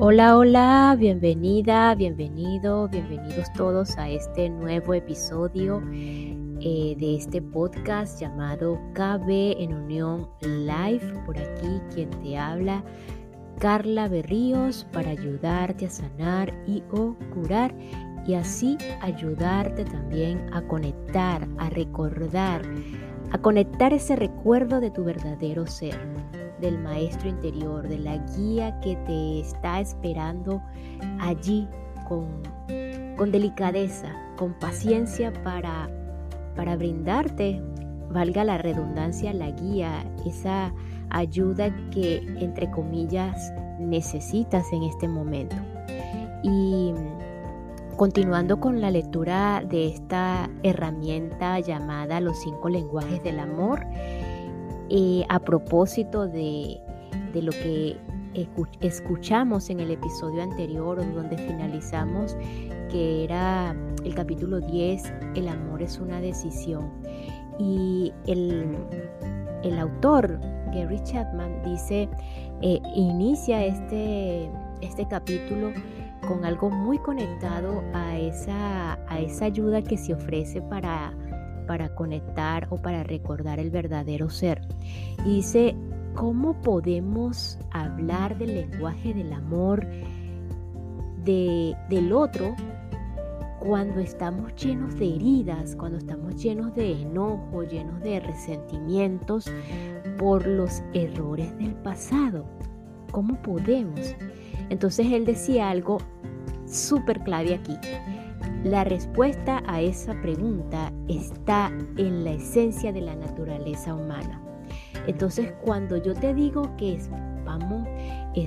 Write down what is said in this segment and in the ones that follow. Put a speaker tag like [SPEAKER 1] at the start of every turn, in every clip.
[SPEAKER 1] Hola, hola, bienvenida, bienvenido, bienvenidos todos a este nuevo episodio eh, de este podcast llamado KB en Unión Live. Por aquí quien te habla, Carla Berríos, para ayudarte a sanar y o curar y así ayudarte también a conectar, a recordar, a conectar ese recuerdo de tu verdadero ser del maestro interior, de la guía que te está esperando allí con, con delicadeza, con paciencia para, para brindarte, valga la redundancia, la guía, esa ayuda que entre comillas necesitas en este momento. Y continuando con la lectura de esta herramienta llamada Los cinco lenguajes del amor, a propósito de, lo que escuchamos en el episodio anterior, donde finalizamos que era el capítulo 10, el amor es una decisión. Y el, autor, Gary Chapman, dice, eh, inicia este, este capítulo con algo muy conectado a esa, a esa ayuda que se ofrece para para conectar o para recordar el verdadero ser. Y dice, ¿cómo podemos hablar del lenguaje del amor de, del otro cuando estamos llenos de heridas, cuando estamos llenos de enojo, llenos de resentimientos por los errores del pasado? ¿Cómo podemos? Entonces él decía algo súper clave aquí. La respuesta a esa pregunta está en la esencia de la naturaleza humana. Entonces, cuando yo te digo que vamos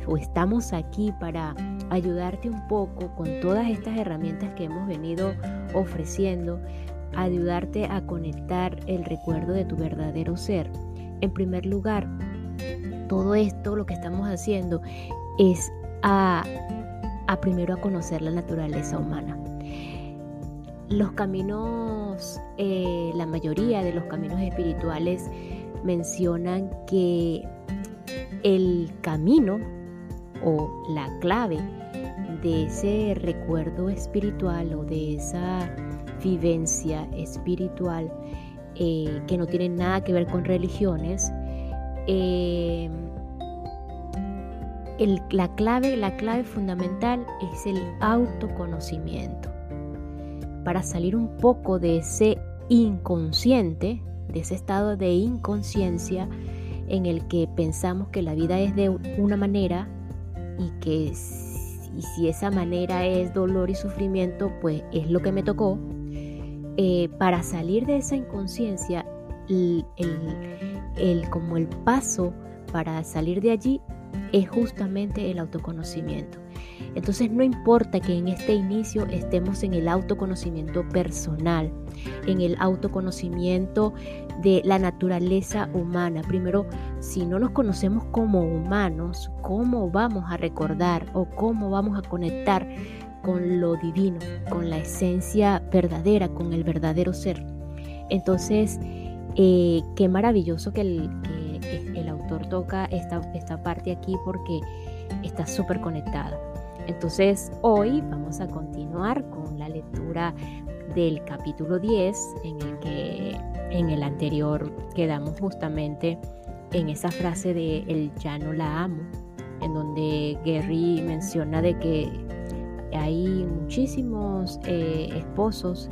[SPEAKER 1] o estamos aquí para ayudarte un poco con todas estas herramientas que hemos venido ofreciendo, ayudarte a conectar el recuerdo de tu verdadero ser. En primer lugar, todo esto lo que estamos haciendo es a, a primero a conocer la naturaleza humana los caminos, eh, la mayoría de los caminos espirituales mencionan que el camino o la clave de ese recuerdo espiritual o de esa vivencia espiritual eh, que no tiene nada que ver con religiones, eh, la, clave, la clave fundamental es el autoconocimiento para salir un poco de ese inconsciente, de ese estado de inconsciencia en el que pensamos que la vida es de una manera y que si esa manera es dolor y sufrimiento, pues es lo que me tocó. Eh, para salir de esa inconsciencia, como el paso para salir de allí es justamente el autoconocimiento. Entonces no importa que en este inicio estemos en el autoconocimiento personal, en el autoconocimiento de la naturaleza humana. Primero, si no nos conocemos como humanos, ¿cómo vamos a recordar o cómo vamos a conectar con lo divino, con la esencia verdadera, con el verdadero ser? Entonces, eh, qué maravilloso que el, autor toca esta, esta parte aquí porque está súper conectada. Entonces hoy vamos a continuar con la lectura del capítulo 10 en el que en el anterior quedamos justamente en esa frase de el ya no la amo, en donde Gary menciona de que hay muchísimos eh, esposos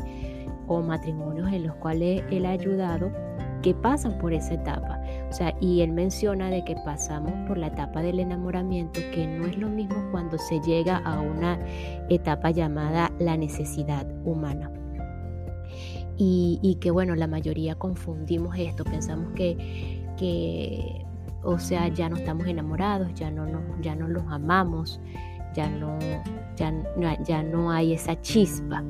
[SPEAKER 1] o matrimonios en los cuales él ha ayudado que pasan por esa etapa. O sea, y él menciona de que pasamos por la etapa del enamoramiento, que no es lo mismo cuando se llega a una etapa llamada la necesidad humana. Y, que bueno, la mayoría confundimos esto, pensamos que, que, o sea, ya no estamos enamorados, ya no, no, ya no los amamos, ya no, ya, ya no hay esa chispa.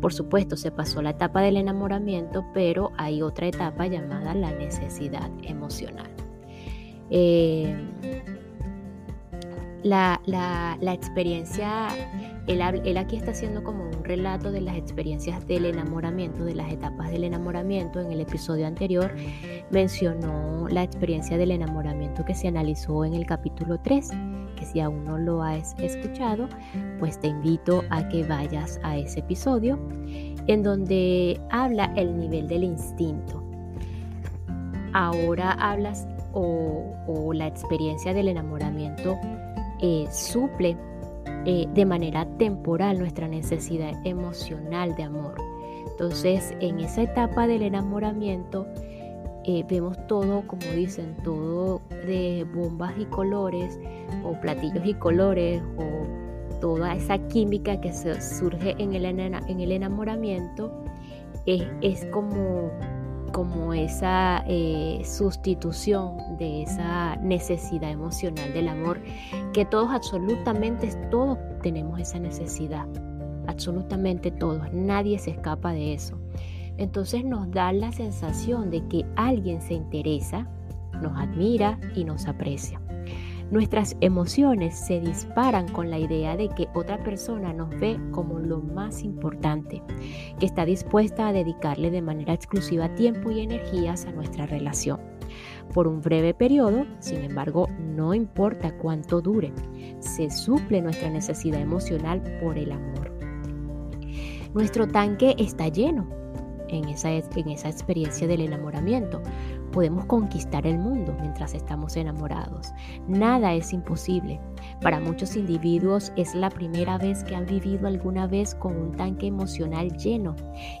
[SPEAKER 1] Por supuesto, se pasó la etapa del enamoramiento, pero hay otra etapa llamada la necesidad emocional. Eh, la, experiencia él, él, aquí está haciendo como un relato de las experiencias del enamoramiento, de las etapas del enamoramiento. En el episodio anterior mencionó la experiencia del enamoramiento que se analizó en el capítulo 3, que si aún no lo has escuchado, pues te invito a que vayas a ese episodio en donde habla el nivel del instinto. Ahora hablas o, la experiencia del enamoramiento eh, suple eh, de manera temporal nuestra necesidad emocional de amor. Entonces, en esa etapa del enamoramiento, eh, vemos todo, como dicen, todo de bombas y colores, o platillos y colores, o toda esa química que se surge en el, en el enamoramiento, es, es como como esa eh, sustitución de esa necesidad emocional del amor, que todos, absolutamente todos tenemos esa necesidad, absolutamente todos, nadie se escapa de eso. Entonces nos da la sensación de que alguien se interesa, nos admira y nos aprecia. Nuestras emociones se disparan con la idea de que otra persona nos ve como lo más importante, que está dispuesta a dedicarle de manera exclusiva tiempo y energías a nuestra relación. Por un breve periodo, sin embargo, no importa cuánto dure, se suple nuestra necesidad emocional por el amor. Nuestro tanque está lleno en esa, en esa experiencia del enamoramiento, Podemos conquistar el mundo mientras estamos enamorados. Nada es imposible. Para muchos individuos es la primera vez que han vivido alguna vez con un tanque emocional lleno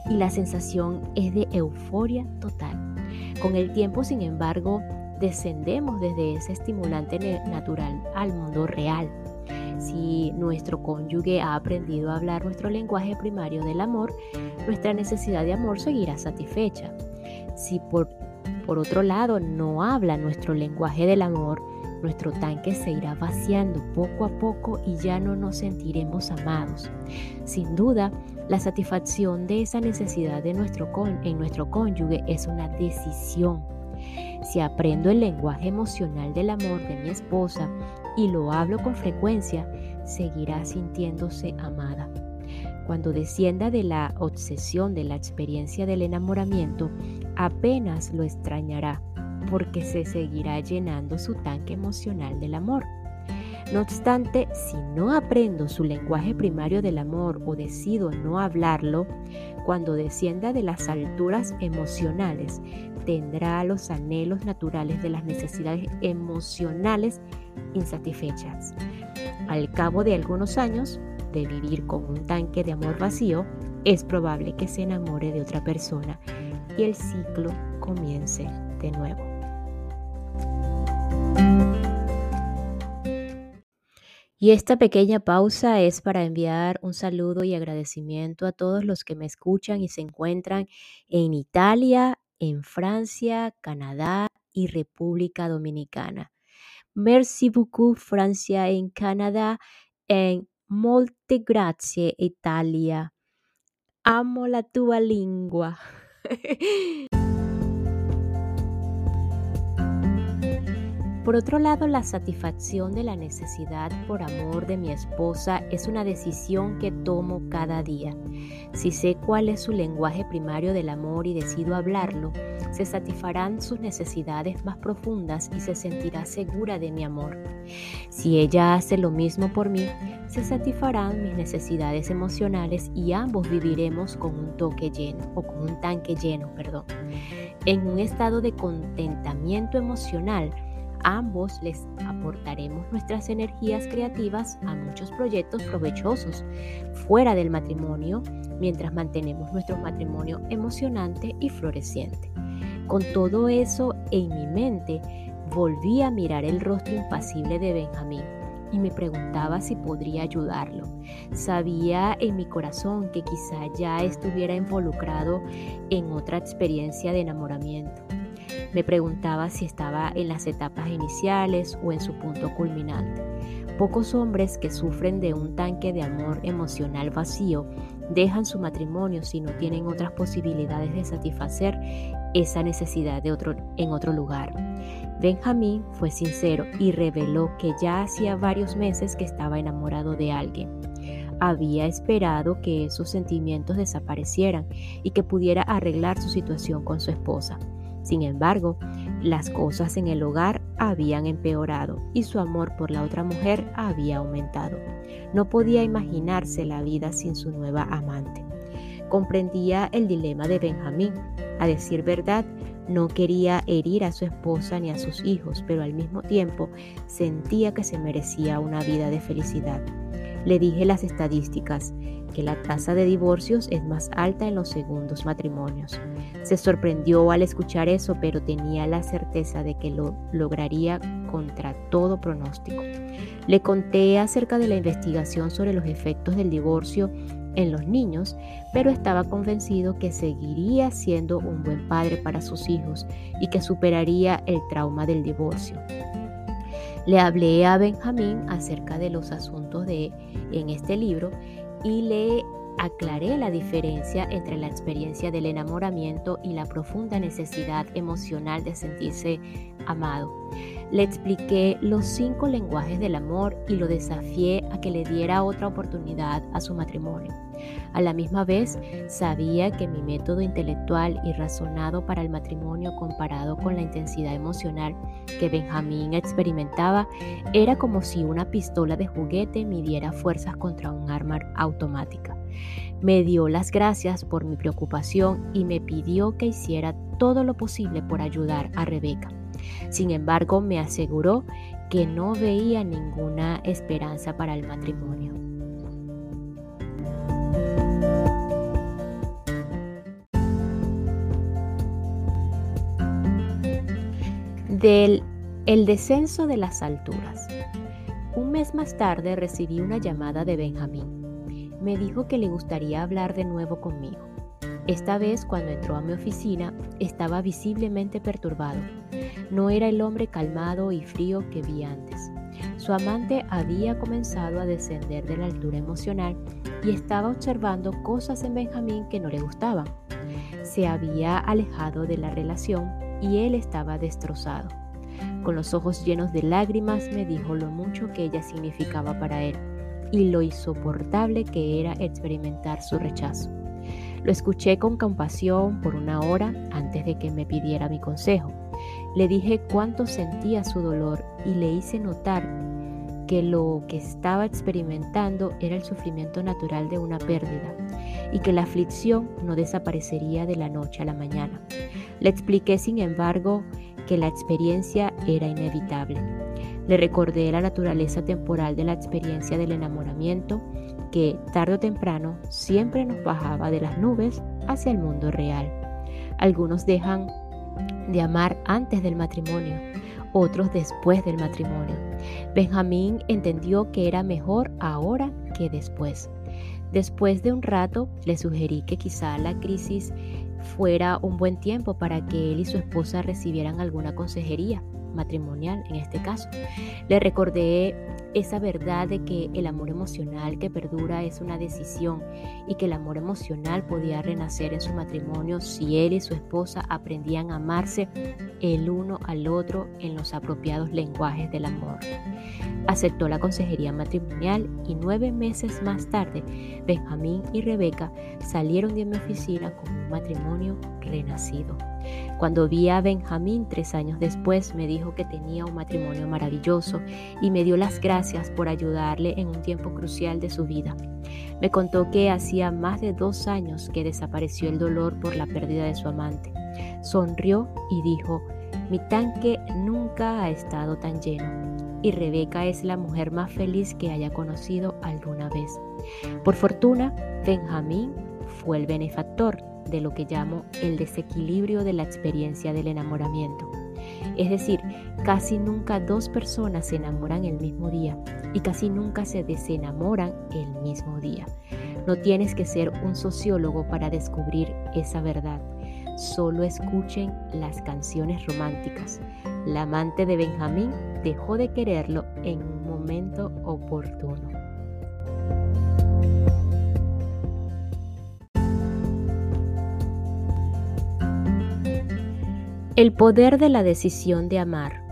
[SPEAKER 1] y la sensación es de euforia total. Con el tiempo, sin embargo, descendemos desde ese estimulante natural al mundo real. Si nuestro cónyuge ha aprendido a hablar nuestro lenguaje primario del amor, nuestra necesidad de amor seguirá satisfecha. Si por por otro lado, no habla nuestro lenguaje del amor, nuestro tanque se irá vaciando poco a poco y ya no nos sentiremos amados. Sin duda, la satisfacción de esa necesidad de nuestro en nuestro cónyuge es una decisión. Si aprendo el lenguaje emocional del amor de mi esposa y lo hablo con frecuencia, seguirá sintiéndose amada. Cuando descienda de la obsesión de la experiencia del enamoramiento, apenas lo extrañará porque se seguirá llenando su tanque emocional del amor. No obstante, si no aprendo su lenguaje primario del amor o decido no hablarlo, cuando descienda de las alturas emocionales, tendrá los anhelos naturales de las necesidades emocionales insatisfechas. Al cabo de algunos años, de vivir con un tanque de amor vacío, es probable que se enamore de otra persona y el ciclo comience de nuevo. Y esta pequeña pausa es para enviar un saludo y agradecimiento a todos los que me escuchan y se encuentran en Italia, en Francia, Canadá y República Dominicana. Merci beaucoup Francia en Canadá, en Molte grazie Italia. Amo la tua lingua. Por otro lado, la satisfacción de la necesidad por amor de mi esposa es una decisión que tomo cada día. Si sé cuál es su lenguaje primario del amor y decido hablarlo, se satisfarán sus necesidades más profundas y se sentirá segura de mi amor. Si ella hace lo mismo por mí, se satisfarán mis necesidades emocionales y ambos viviremos con un toque lleno o con un tanque lleno, perdón. En un estado de contentamiento emocional, Ambos les aportaremos nuestras energías creativas a muchos proyectos provechosos fuera del matrimonio mientras mantenemos nuestro matrimonio emocionante y floreciente. Con todo eso en mi mente, volví a mirar el rostro impasible de Benjamín y me preguntaba si podría ayudarlo. Sabía en mi corazón que quizá ya estuviera involucrado en otra experiencia de enamoramiento me preguntaba si estaba en las etapas iniciales o en su punto culminante. Pocos hombres que sufren de un tanque de amor emocional vacío dejan su matrimonio si no tienen otras posibilidades de satisfacer esa necesidad de otro, en otro lugar. Benjamín fue sincero y reveló que ya hacía varios meses que estaba enamorado de alguien. había esperado que esos sentimientos desaparecieran y que pudiera arreglar su situación con su esposa. Sin embargo, las cosas en el hogar habían empeorado y su amor por la otra mujer había aumentado. No podía imaginarse la vida sin su nueva amante. Comprendía el dilema de Benjamín. A decir verdad, no quería herir a su esposa ni a sus hijos, pero al mismo tiempo sentía que se merecía una vida de felicidad. Le dije las estadísticas, que la tasa de divorcios es más alta en los segundos matrimonios. Se sorprendió al escuchar eso, pero tenía la certeza de que lo lograría contra todo pronóstico. Le conté acerca de la investigación sobre los efectos del divorcio en los niños, pero estaba convencido que seguiría siendo un buen padre para sus hijos y que superaría el trauma del divorcio. Le hablé a Benjamín acerca de los asuntos de en este libro y le aclaré la diferencia entre la experiencia del enamoramiento y la profunda necesidad emocional de sentirse amado. Le expliqué los cinco lenguajes del amor y lo desafié a que le diera otra oportunidad a su matrimonio. A la misma vez, sabía que mi método intelectual y razonado para el matrimonio comparado con la intensidad emocional que Benjamín experimentaba era como si una pistola de juguete midiera fuerzas contra un arma automática. Me dio las gracias por mi preocupación y me pidió que hiciera todo lo posible por ayudar a Rebeca. Sin embargo, me aseguró que no veía ninguna esperanza para el matrimonio. Del el descenso de las alturas. Un mes más tarde recibí una llamada de Benjamín. Me dijo que le gustaría hablar de nuevo conmigo. Esta vez cuando entró a mi oficina estaba visiblemente perturbado. No era el hombre calmado y frío que vi antes. Su amante había comenzado a descender de la altura emocional y estaba observando cosas en Benjamín que no le gustaban. Se había alejado de la relación y él estaba destrozado. Con los ojos llenos de lágrimas me dijo lo mucho que ella significaba para él y lo insoportable que era experimentar su rechazo. Lo escuché con compasión por una hora antes de que me pidiera mi consejo. Le dije cuánto sentía su dolor y le hice notar que lo que estaba experimentando era el sufrimiento natural de una pérdida y que la aflicción no desaparecería de la noche a la mañana. Le expliqué, sin embargo, que la experiencia era inevitable. Le recordé la naturaleza temporal de la experiencia del enamoramiento que tarde o temprano siempre nos bajaba de las nubes hacia el mundo real. Algunos dejan de amar antes del matrimonio, otros después del matrimonio. Benjamín entendió que era mejor ahora que después. Después de un rato le sugerí que quizá la crisis fuera un buen tiempo para que él y su esposa recibieran alguna consejería matrimonial en este caso. Le recordé esa verdad de que el amor emocional que perdura es una decisión y que el amor emocional podía renacer en su matrimonio si él y su esposa aprendían a amarse el uno al otro en los apropiados lenguajes del amor. Aceptó la consejería matrimonial y nueve meses más tarde Benjamín y Rebeca salieron de mi oficina con un matrimonio renacido. Cuando vi a Benjamín tres años después, me dijo que tenía un matrimonio maravilloso y me dio las gracias por ayudarle en un tiempo crucial de su vida. Me contó que hacía más de dos años que desapareció el dolor por la pérdida de su amante. Sonrió y dijo, mi tanque nunca ha estado tan lleno y Rebeca es la mujer más feliz que haya conocido alguna vez. Por fortuna, Benjamín fue el benefactor de lo que llamo el desequilibrio de la experiencia del enamoramiento. Es decir, casi nunca dos personas se enamoran el mismo día y casi nunca se desenamoran el mismo día. No tienes que ser un sociólogo para descubrir esa verdad. Solo escuchen las canciones románticas. La amante de Benjamín dejó de quererlo en un momento oportuno. El poder de la decisión de amar.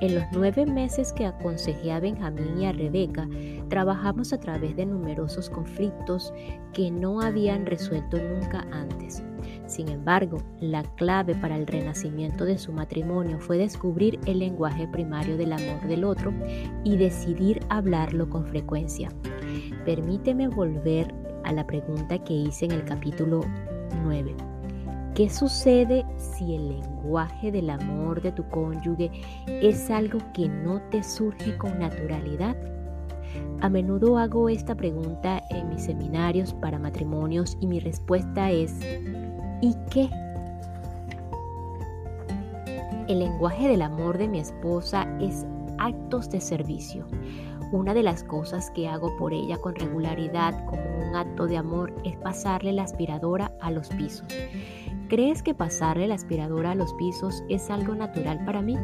[SPEAKER 1] En los nueve meses que aconsejé a Benjamín y a Rebeca, trabajamos a través de numerosos conflictos que no habían resuelto nunca antes. Sin embargo, la clave para el renacimiento de su matrimonio fue descubrir el lenguaje primario del amor del otro y decidir hablarlo con frecuencia. Permíteme volver a la pregunta que hice en el capítulo 9. ¿Qué sucede si el lenguaje del amor de tu cónyuge es algo que no te surge con naturalidad? A menudo hago esta pregunta en mis seminarios para matrimonios y mi respuesta es ¿y qué? El lenguaje del amor de mi esposa es actos de servicio. Una de las cosas que hago por ella con regularidad como un acto de amor es pasarle la aspiradora a los pisos. ¿Crees que pasarle la aspiradora a los pisos es algo natural para mí?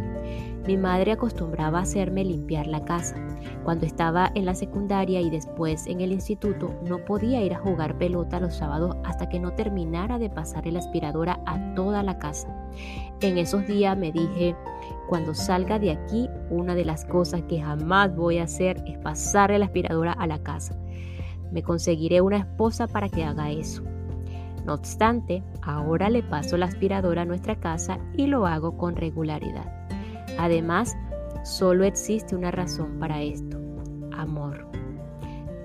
[SPEAKER 1] Mi madre acostumbraba a hacerme limpiar la casa. Cuando estaba en la secundaria y después en el instituto, no podía ir a jugar pelota los sábados hasta que no terminara de pasarle la aspiradora a toda la casa. En esos días me dije, cuando salga de aquí, una de las cosas que jamás voy a hacer es pasarle la aspiradora a la casa. Me conseguiré una esposa para que haga eso. No obstante, ahora le paso la aspiradora a nuestra casa y lo hago con regularidad. Además, solo existe una razón para esto, amor.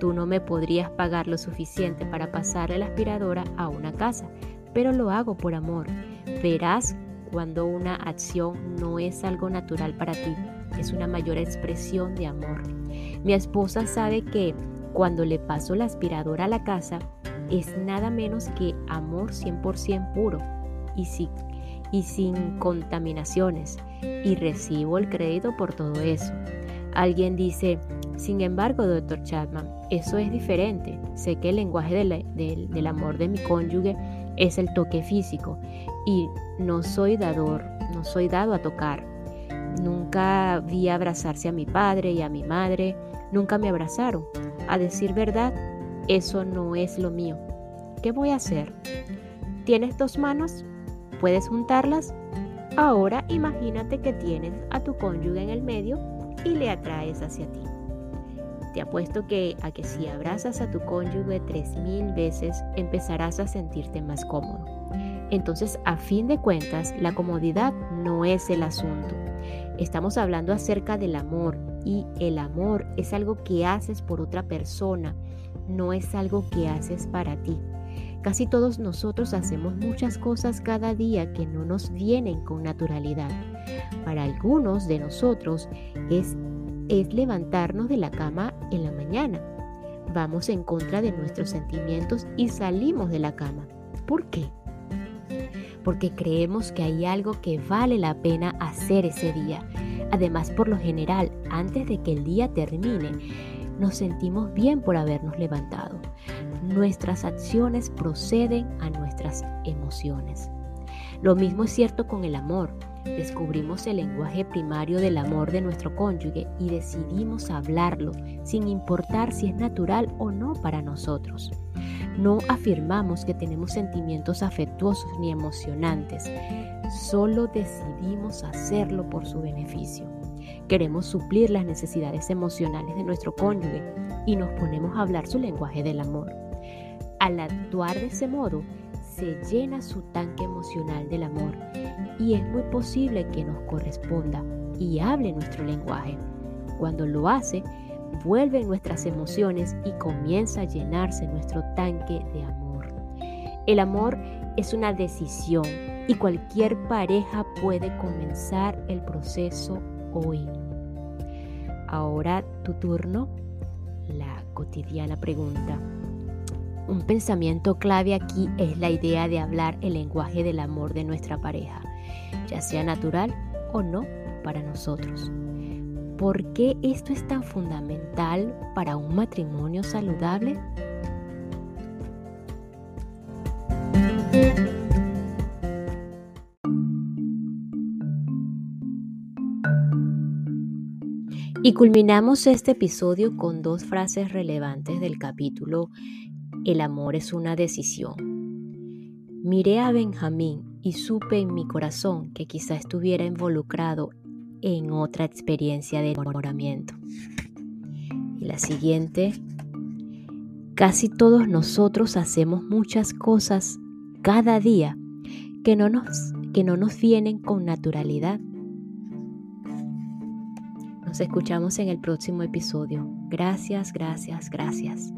[SPEAKER 1] Tú no me podrías pagar lo suficiente para pasarle la aspiradora a una casa, pero lo hago por amor. Verás cuando una acción no es algo natural para ti, es una mayor expresión de amor. Mi esposa sabe que cuando le paso la aspiradora a la casa, es nada menos que amor 100% puro y sin, y sin contaminaciones. Y recibo el crédito por todo eso. Alguien dice, sin embargo, doctor Chapman, eso es diferente. Sé que el lenguaje del amor de mi cónyuge es el toque físico y no soy dador, no soy dado a tocar. Nunca vi abrazarse a mi padre y a mi madre, nunca me abrazaron. A decir verdad, eso no es lo mío. ¿Qué voy a hacer? ¿Tienes dos manos? ¿Puedes juntarlas? Ahora imagínate que tienes a tu cónyuge en el medio y le atraes hacia ti. Te apuesto que a que si abrazas a tu cónyuge tres mil veces empezarás a sentirte más cómodo. Entonces, a fin de cuentas, la comodidad no es el asunto. Estamos hablando acerca del amor y el amor es algo que haces por otra persona no es algo que haces para ti. Casi todos nosotros hacemos muchas cosas cada día que no nos vienen con naturalidad. Para algunos de nosotros es, es levantarnos de la cama en la mañana. Vamos en contra de nuestros sentimientos y salimos de la cama. ¿Por qué? Porque creemos que hay algo que vale la pena hacer ese día. Además, por lo general, antes de que el día termine, nos sentimos bien por habernos levantado. Nuestras acciones proceden a nuestras emociones. Lo mismo es cierto con el amor. Descubrimos el lenguaje primario del amor de nuestro cónyuge y decidimos hablarlo sin importar si es natural o no para nosotros. No afirmamos que tenemos sentimientos afectuosos ni emocionantes, solo decidimos hacerlo por su beneficio. Queremos suplir las necesidades emocionales de nuestro cónyuge y nos ponemos a hablar su lenguaje del amor. Al actuar de ese modo, se llena su tanque emocional del amor y es muy posible que nos corresponda y hable nuestro lenguaje. Cuando lo hace, vuelven nuestras emociones y comienza a llenarse nuestro tanque de amor. El amor es una decisión y cualquier pareja puede comenzar el proceso hoy. Ahora tu turno, la cotidiana pregunta. Un pensamiento clave aquí es la idea de hablar el lenguaje del amor de nuestra pareja, ya sea natural o no para nosotros. ¿Por qué esto es tan fundamental para un matrimonio saludable? Y culminamos este episodio con dos frases relevantes del capítulo El amor es una decisión. Miré a Benjamín y supe en mi corazón que quizá estuviera involucrado en otra experiencia de enamoramiento. Y la siguiente, casi todos nosotros hacemos muchas cosas cada día que no nos, que no nos vienen con naturalidad. Nos escuchamos en el próximo episodio. Gracias, gracias, gracias.